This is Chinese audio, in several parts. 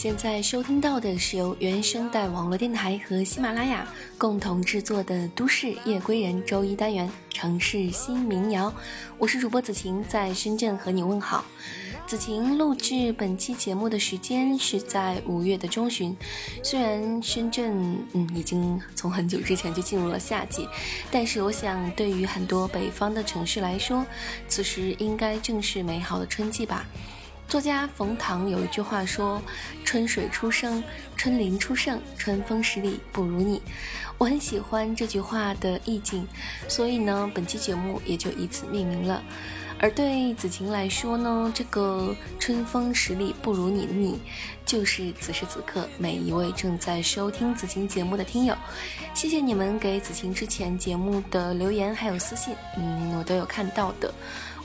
现在收听到的是由原声带网络电台和喜马拉雅共同制作的《都市夜归人》周一单元《城市新民谣》，我是主播子晴，在深圳和你问好。子晴录制本期节目的时间是在五月的中旬，虽然深圳嗯已经从很久之前就进入了夏季，但是我想对于很多北方的城市来说，此时应该正是美好的春季吧。作家冯唐有一句话说：“春水初生，春林初盛，春风十里不如你。”我很喜欢这句话的意境，所以呢，本期节目也就以此命名了。而对子晴来说呢，这个“春风十里不如你”的你，就是此时此刻每一位正在收听子晴节目的听友。谢谢你们给子晴之前节目的留言还有私信，嗯，我都有看到的。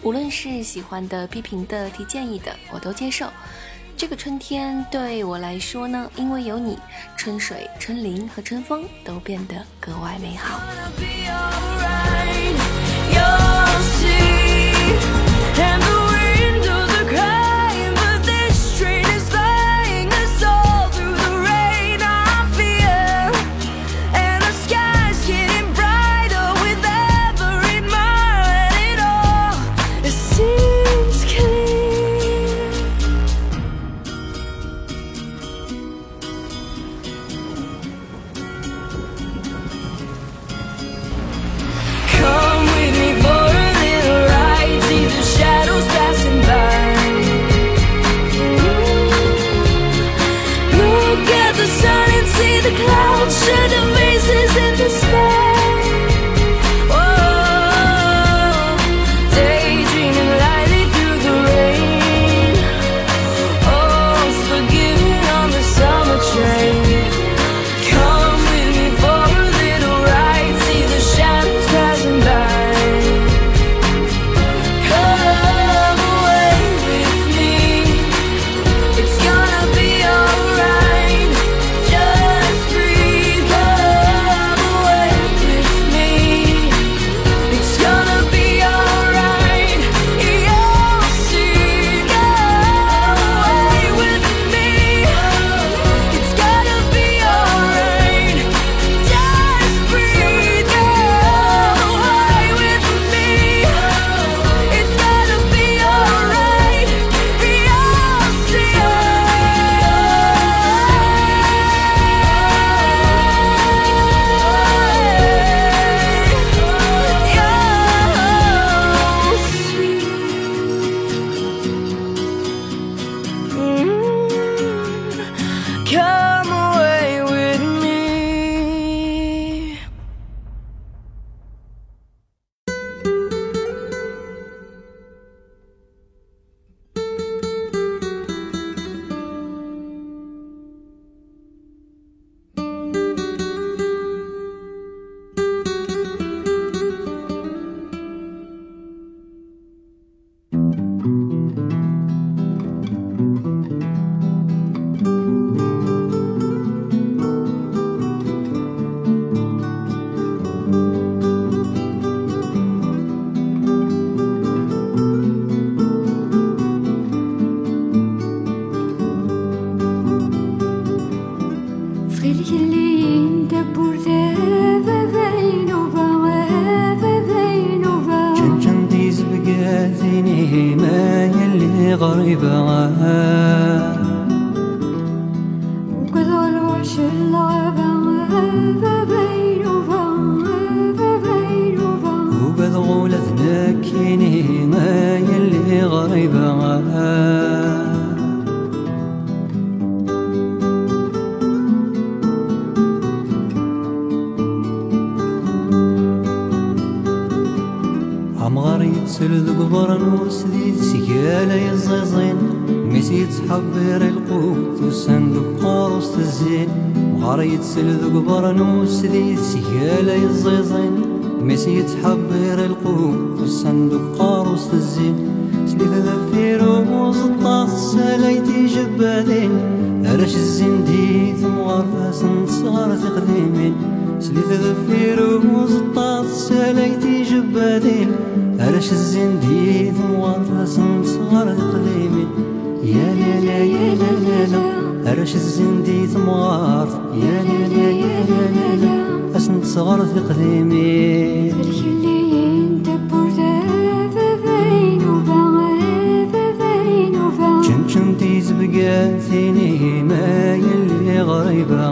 无论是喜欢的、批评的、提建议的，我都接受。这个春天对我来说呢，因为有你，春水、春林和春风都变得格外美好。يا يزيزين ميسي تحبير القوت وصندوق قوس الزين وغريت سلذوق برنوس ذيس يا يزيزين ميسي تحبير القوت وصندوق قوس الزين سليف ذفير ومزطاس ساليتي جبادين. أرش الزين ديث مغرفاس نصار تقديمين سليف ذفير ومزطاس ساليتي جبادين. علاش الزنديد مغطس مصغر القليمي يا لا لا يا لا لا لا علاش الزنديد مغارط يا لا لا يا لا لا لا اسند في قديمي تيز بقى ثيني ما يلي غريبة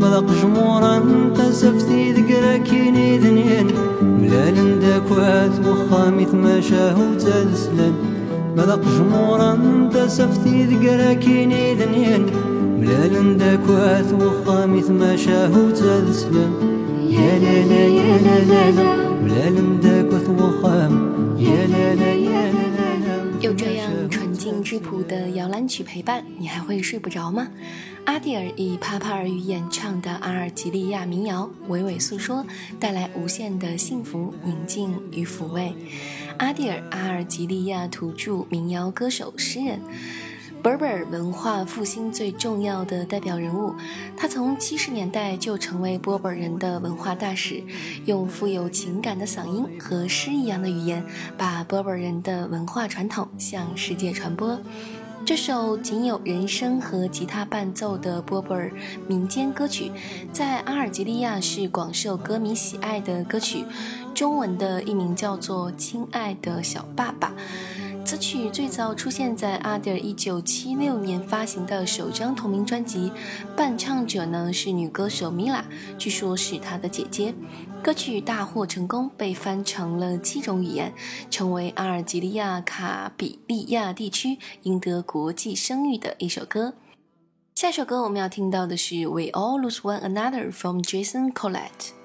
مذاق جمورا انت سفتي ذكرى كيني ذنين ملال داكوات وخامي تماشاه وتلسلان مذاق جمورا انت سفتي ذكرى كيني ذنين ملال داكوات وخامي تماشاه وتلسلان يا لا لا يا لا لا لا ملال داكوات وخام يا لا لا يا لا لا لا 有这样纯净质朴的摇篮曲陪伴，你还会睡不着吗？ 阿蒂尔以帕帕尔语演唱的阿尔及利亚民谣娓娓诉说，带来无限的幸福、宁静与抚慰。阿蒂尔，阿尔及利亚土著民谣歌手、诗人。Berber 文化复兴最重要的代表人物，他从七十年代就成为波本人的文化大使，用富有情感的嗓音和诗一样的语言，把波本人的文化传统向世界传播。这首仅有人声和吉他伴奏的波波尔民间歌曲，在阿尔及利亚是广受歌迷喜爱的歌曲。中文的译名叫做《亲爱的小爸爸》。此曲最早出现在阿迪尔1976年发行的首张同名专辑，伴唱者呢是女歌手米拉，据说是她的姐姐。歌曲大获成功，被翻成了七种语言，成为阿尔及利亚卡比利亚地区赢得国际声誉的一首歌。下首歌我们要听到的是《We All Lose One Another》from Jason Collette。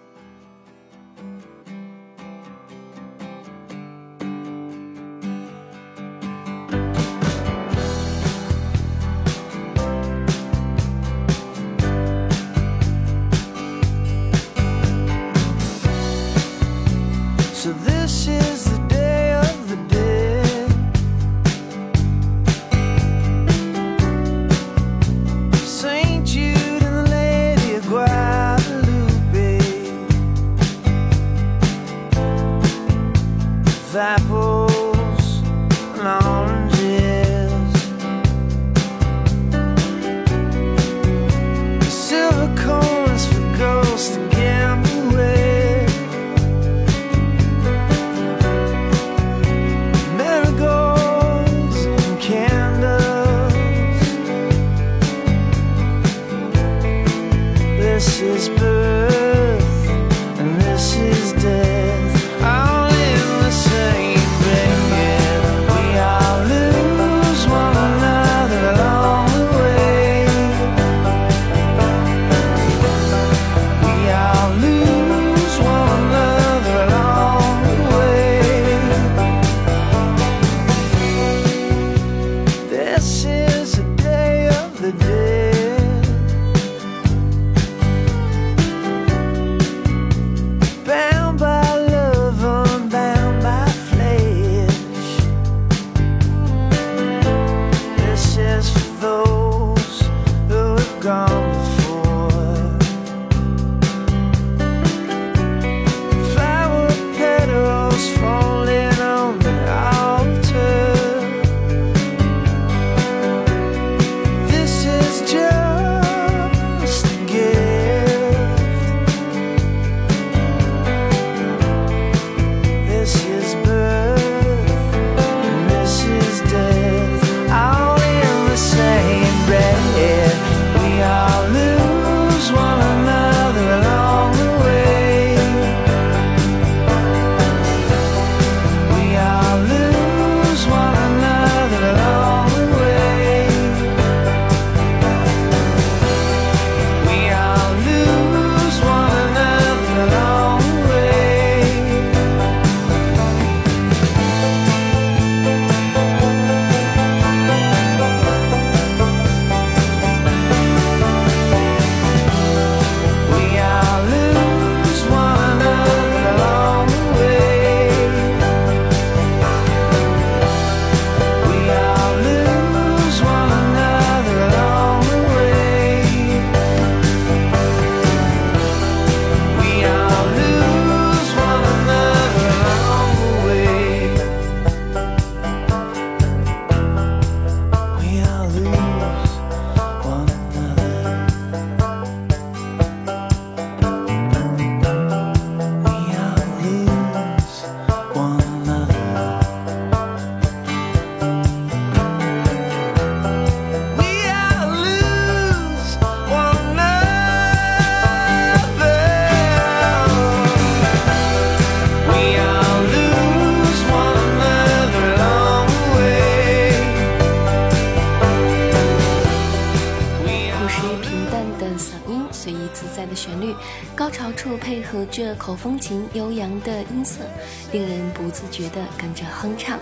觉地跟着哼唱。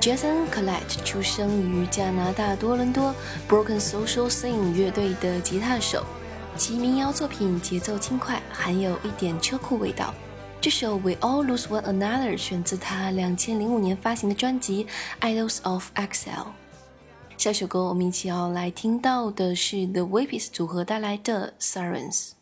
Jason Collette 出生于加拿大多伦多 Broken Social Scene 乐队的吉他手，其民谣作品节奏轻快，含有一点车库味道。这首《We All Lose One Another》选自他两千零五年发行的专辑《Idols of Exile》。下首歌我们一起要来听到的是 The Weepies 组合带来的《Sirens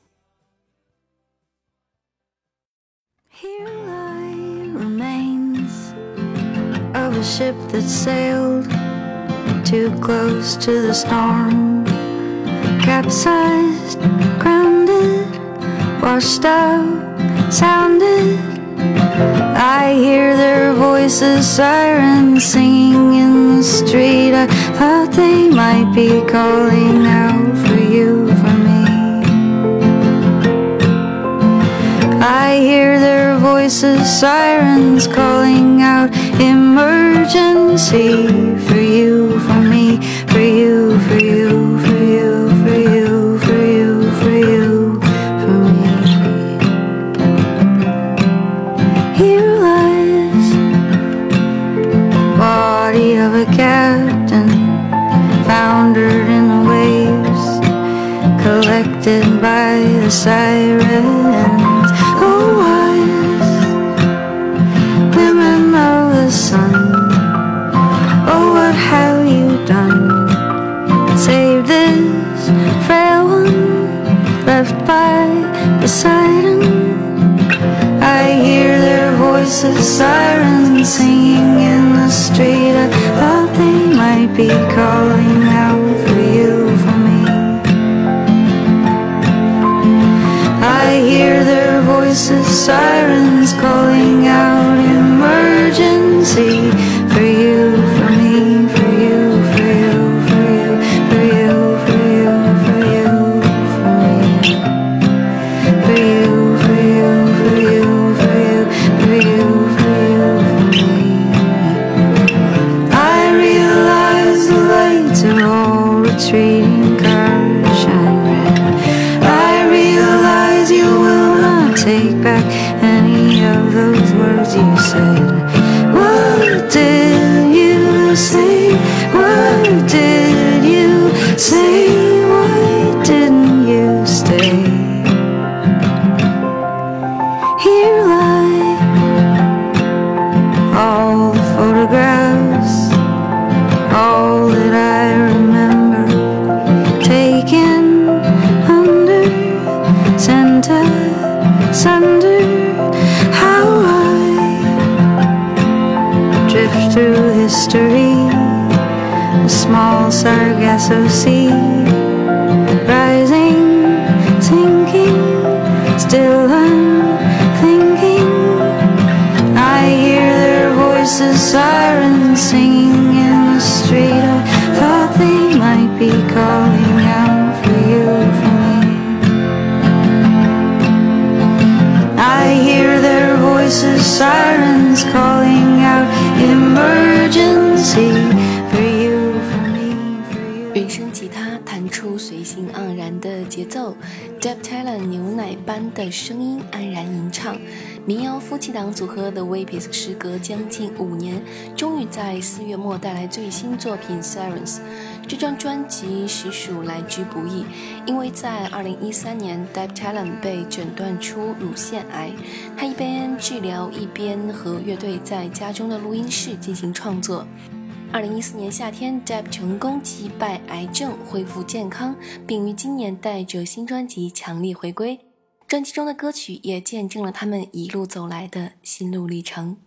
a ship that sailed too close to the storm, capsized, grounded, washed out, sounded. I hear their voices, sirens singing in the street. I thought they might be calling out for you, for me. I hear their voices, sirens calling out emergency for you, for me, for you, for you, for you, for you, for you, for you, for me. Here lies body of a captain foundered in the waves collected by the sirens. Calling out for you, for me. I hear their voices, sirens back any of those words you said. 原声吉他弹出随性盎然的节奏 d e p Talent 牛奶般的声音安然吟唱。民谣夫妻档组合 The Weepies 时隔将近五年，终于在四月末带来最新作品《Sirens》。这张专辑实属来之不易，因为在2013年 d e p Talent 被诊断出乳腺癌，他一边治疗一边和乐队在家中的录音室进行创作。二零一四年夏天，Deb 成功击败癌症，恢复健康，并于今年带着新专辑强力回归。专辑中的歌曲也见证了他们一路走来的心路历程。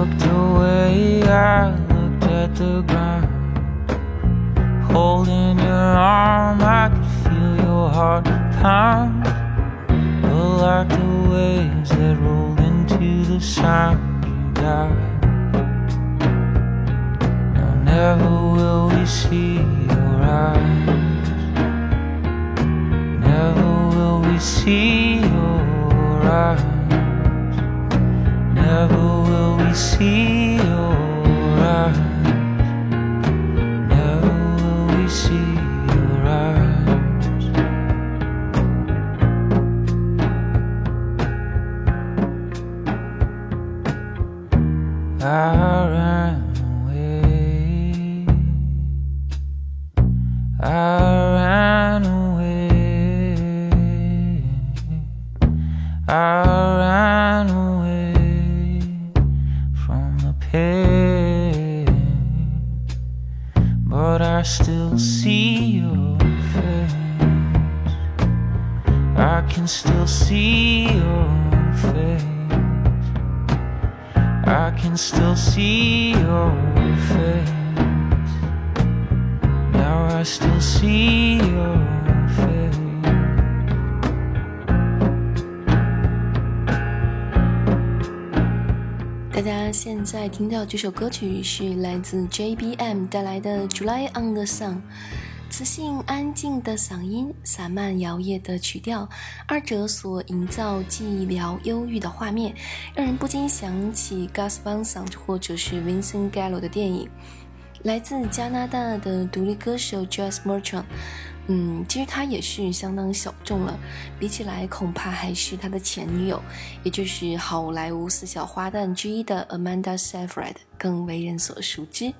Looked away, I looked at the ground. Holding your arm, I could feel your heart pound. But like the waves that rolled into the sound, you died. Now never will we see your eyes. Never will we see your eyes. Never will we see your eyes. Never will we see can still see your face. I can still see your face. Now I still see your face. 大家现在听到这首歌曲是来自 JBM 带来的《July on the Sun》，磁性安静的嗓音，散漫摇曳的曲调，二者所营造寂寥忧郁的画面，让人不禁想起 Gus Van Sant 或者是 Vincent Gallo 的电影。来自加拿大的独立歌手 Jazz Merchant，嗯，其实他也是相当小众了，比起来恐怕还是他的前女友，也就是好莱坞四小花旦之一的 Amanda Seyfried 更为人所熟知。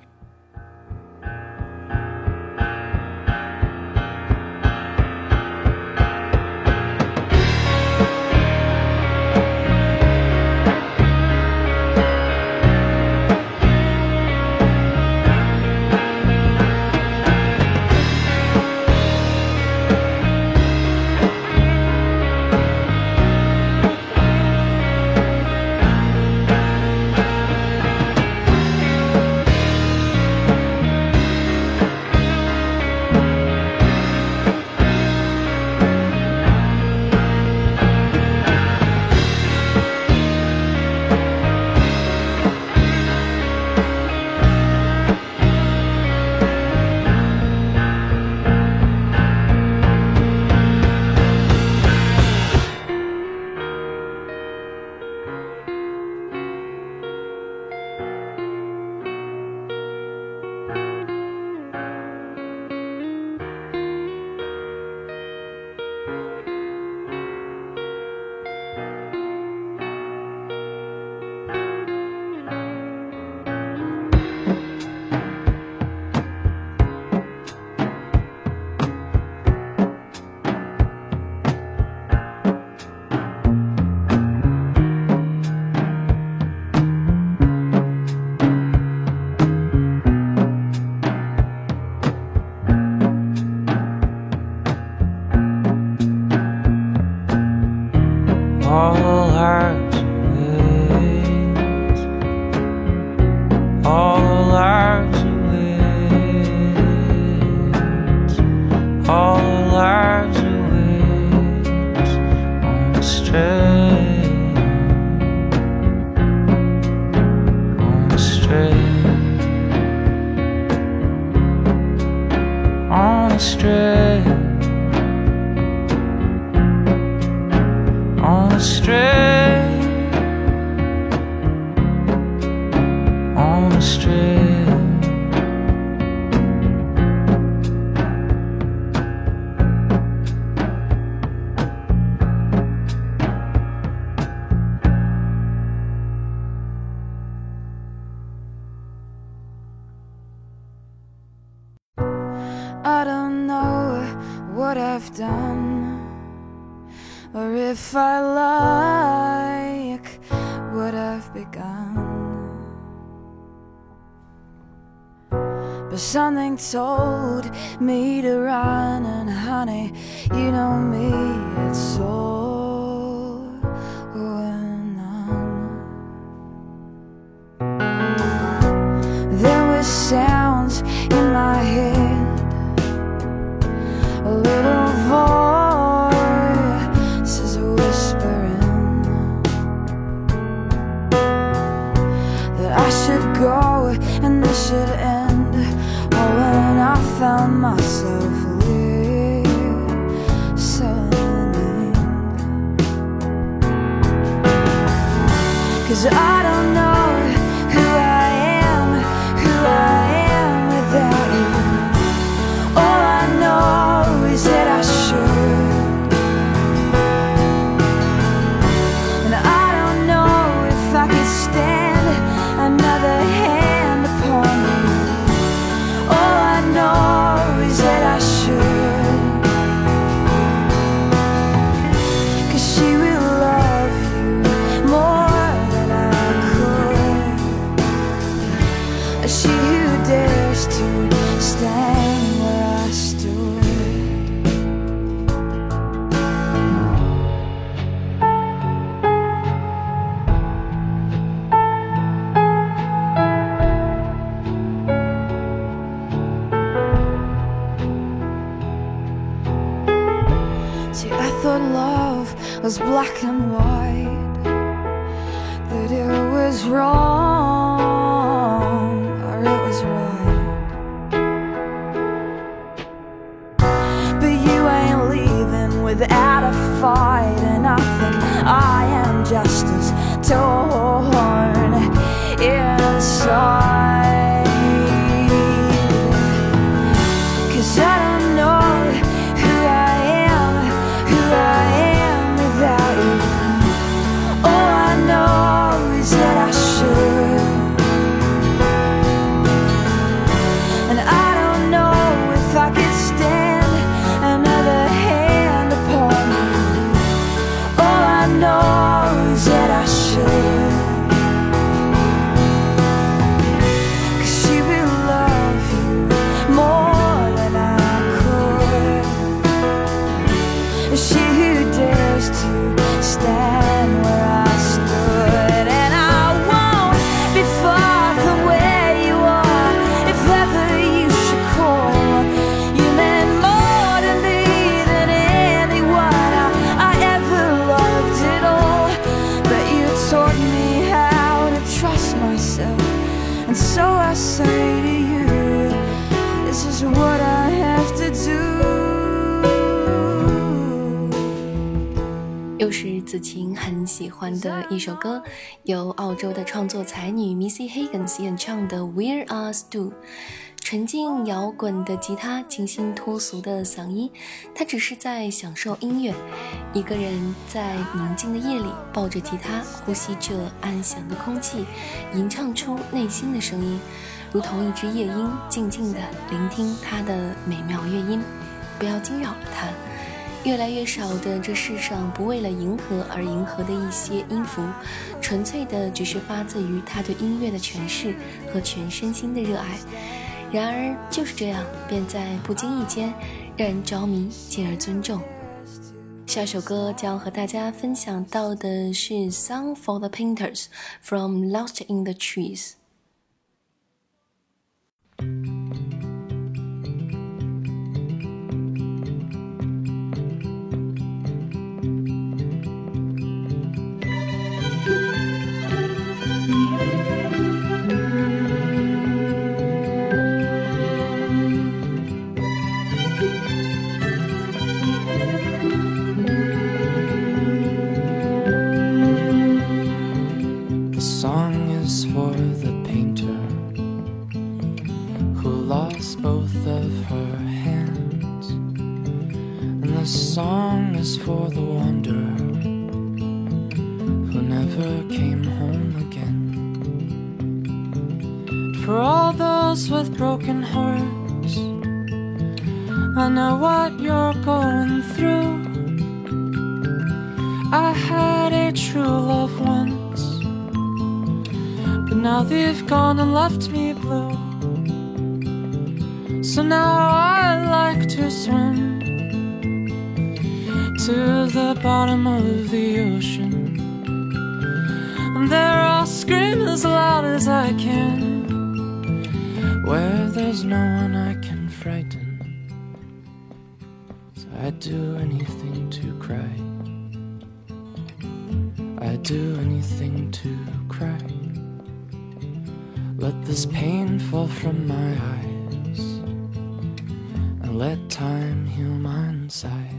What I've done, or if I like what I've begun. But something told me to run, and honey, you know me, it's all Cause I 晴很喜欢的一首歌，由澳洲的创作才女 Missy Higgins 演唱的《Where Us Do》。纯净摇滚的吉他，清新脱俗的嗓音，她只是在享受音乐，一个人在宁静的夜里，抱着吉他，呼吸着安详的空气，吟唱出内心的声音，如同一只夜莺，静静地聆听它的美妙乐音，不要惊扰了它。越来越少的这世上不为了迎合而迎合的一些音符，纯粹的只是发自于他对音乐的诠释和全身心的热爱。然而就是这样，便在不经意间让人着迷，进而尊重。下首歌将和大家分享到的是《Song for the Painters》from Lost in the Trees。The song is for the wanderer who never came home again. For all those with broken hearts I know what you're going through. I had a true love once, but now they've gone and left me blue. So now I like to swim to the bottom of the ocean. And there I'll scream as loud as I can where there's no one I can frighten. So I'd do anything to cry. I'd do anything to cry. Let this pain fall from my eyes and let time heal my insides.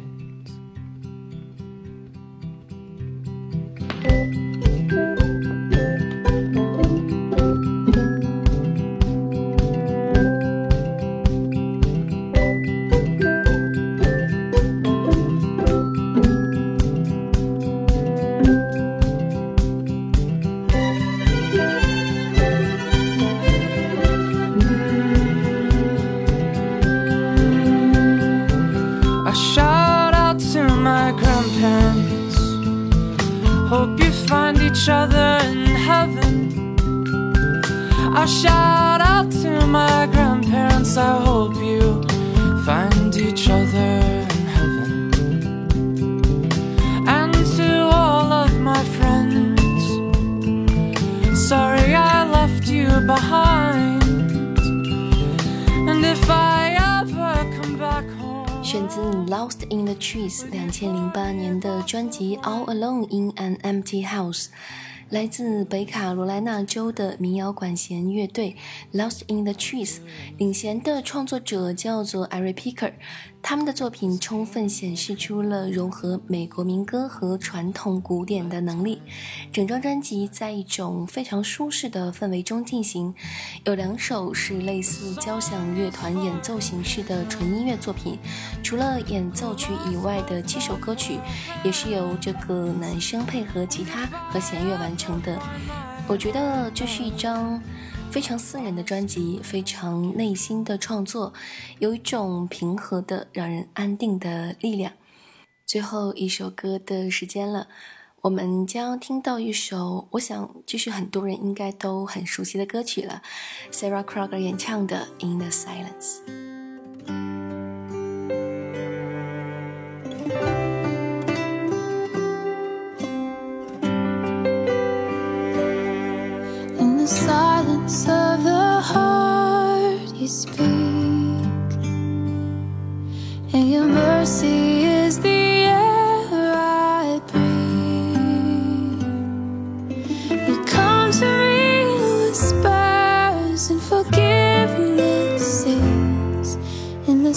《All Alone in an Empty House》，来自北卡罗来纳州的民谣管弦乐队 Lost in the Trees，领衔的创作者叫做 Ari Picker。他们的作品充分显示出了融合美国民歌和传统古典的能力。整张专辑在一种非常舒适的氛围中进行，有两首是类似交响乐团演奏形式的纯音乐作品。除了演奏曲以外的七首歌曲，也是由这个男生配合吉他和弦乐完成的。我觉得这是一张非常私人的专辑，非常内心的创作，有一种平和的、让人安定的力量。最后一首歌的时间了，我们将听到一首，我想这是很多人应该都很熟悉的歌曲了，Sarah Kroger 演唱的《In the Silence》。Silence of the heart, you speak, and your mercy is the air I breathe. You come to whispers and in the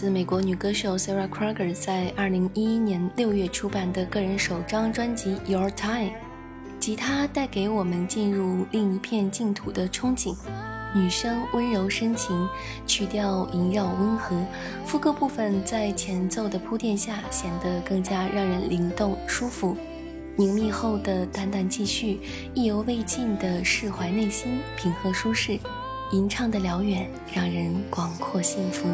自美国女歌手 Sarah Kroger 在2011年6月出版的个人首张专辑《Your Time》。吉他带给我们进入另一片净土的憧憬，女声温柔深情，曲调萦绕温和，副歌部分在前奏的铺垫下显得更加让人灵动舒服。凝密后的淡淡继续，意犹未尽的释怀内心，平和舒适。吟唱的辽远，让人广阔幸福。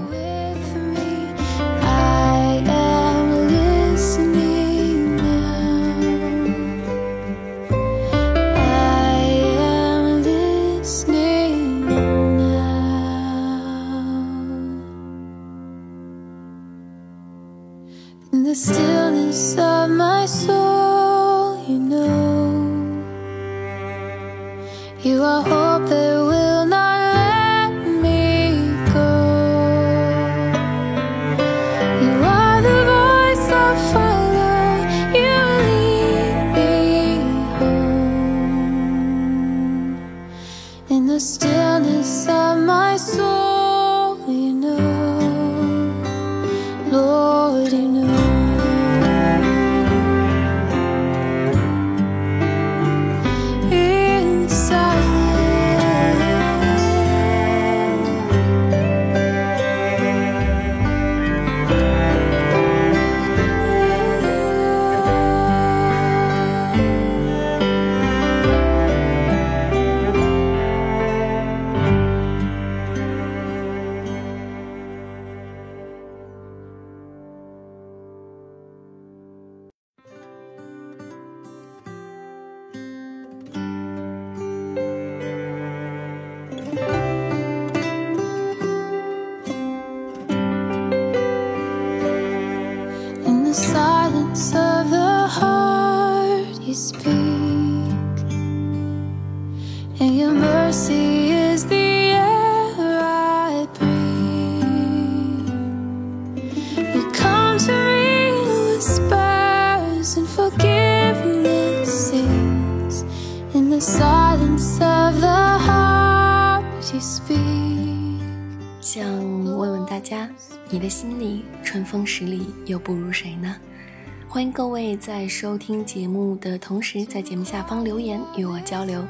在收听节目的同时，在节目下方留言与我交流。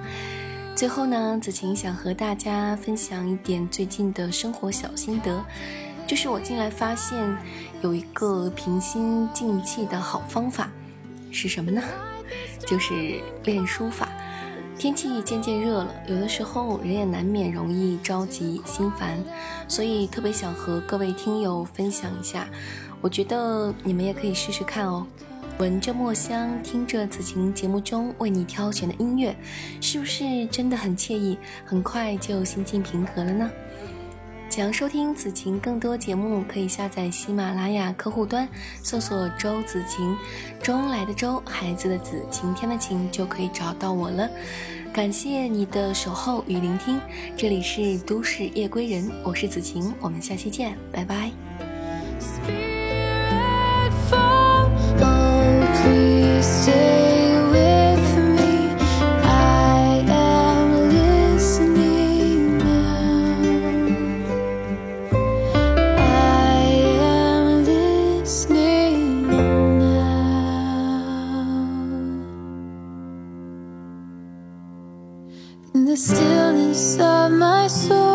最后呢，子晴想和大家分享一点最近的生活小心得，就是我近来发现有一个平心静气的好方法，是什么呢？就是练书法。天气渐渐热了，有的时候人也难免容易着急心烦，所以特别想和各位听友分享一下，我觉得你们也可以试试看哦。闻着墨香，听着子晴节目中为你挑选的音乐，是不是真的很惬意？很快就心境平和了呢？想收听子晴更多节目，可以下载喜马拉雅客户端，搜索“周子晴”，周恩来的周，孩子的子，晴天的晴，就可以找到我了。感谢你的守候与聆听，这里是都市夜归人，我是子晴，我们下期见，拜拜。In the stillness of my soul,